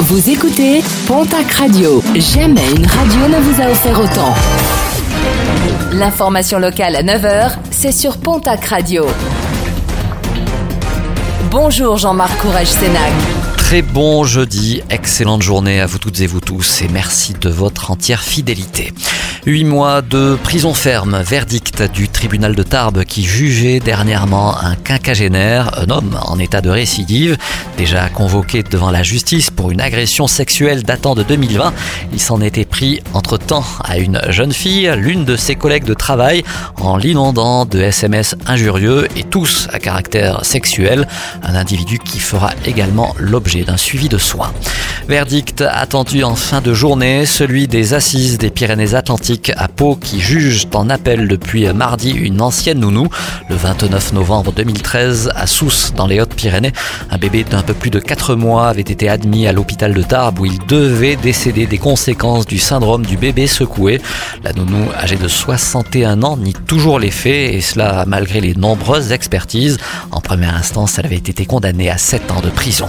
Vous écoutez Pontac Radio. Jamais une radio ne vous a offert autant. L'information locale à 9h, c'est sur Pontac Radio. Bonjour Jean-Marc Courage Sénac. Très bon jeudi, excellente journée à vous toutes et vous tous et merci de votre entière fidélité. Huit mois de prison ferme, verdict du tribunal de Tarbes qui jugeait dernièrement un quinquagénaire, un homme en état de récidive, déjà convoqué devant la justice pour une agression sexuelle datant de 2020. Il s'en était pris entre-temps à une jeune fille, l'une de ses collègues de travail, en l'inondant de SMS injurieux et tous à caractère sexuel, un individu qui fera également l'objet d'un suivi de soins. Verdict attendu en fin de journée, celui des assises des Pyrénées-Atlantiques à Pau qui jugent en appel depuis mardi une ancienne nounou. Le 29 novembre 2013, à Sousse, dans les Hautes-Pyrénées, un bébé d'un peu plus de 4 mois avait été admis à l'hôpital de Tarbes où il devait décéder des conséquences du syndrome du bébé secoué. La nounou, âgée de 61 ans, nie toujours les faits et cela malgré les nombreuses expertises. En première instance, elle avait été condamnée à 7 ans de prison.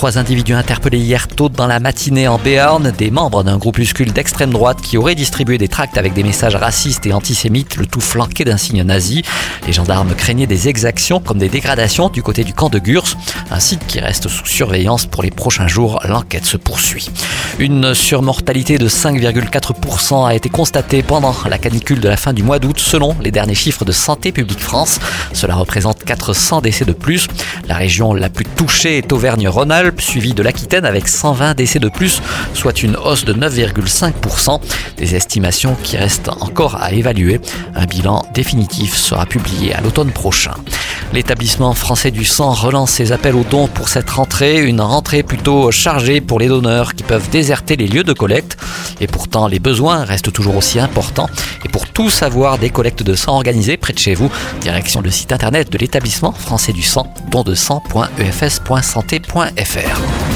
Trois individus interpellés hier tôt dans la matinée en Béarn, des membres d'un groupuscule d'extrême droite qui auraient distribué des tracts avec des messages racistes et antisémites, le tout flanqué d'un signe nazi. Les gendarmes craignaient des exactions comme des dégradations du côté du camp de Gurs, un site qui reste sous surveillance pour les prochains jours. L'enquête se poursuit. Une surmortalité de 5,4% a été constatée pendant la canicule de la fin du mois d'août selon les derniers chiffres de Santé publique France. Cela représente 400 décès de plus. La région la plus touchée est Auvergne-Rhône-Alpes, suivie de l'Aquitaine avec 120 décès de plus, soit une hausse de 9,5%. Des estimations qui restent encore à évaluer. Un bilan définitif sera publié à l'automne prochain. L'établissement français du sang relance ses appels aux dons pour cette rentrée, une rentrée plutôt chargée pour les donneurs qui peuvent déserter les lieux de collecte. Et pourtant, les besoins restent toujours aussi importants. Et pour tout savoir des collectes de sang organisées près de chez vous, direction le site internet de l'établissement français du sang, don de sang.efs.santé.fr.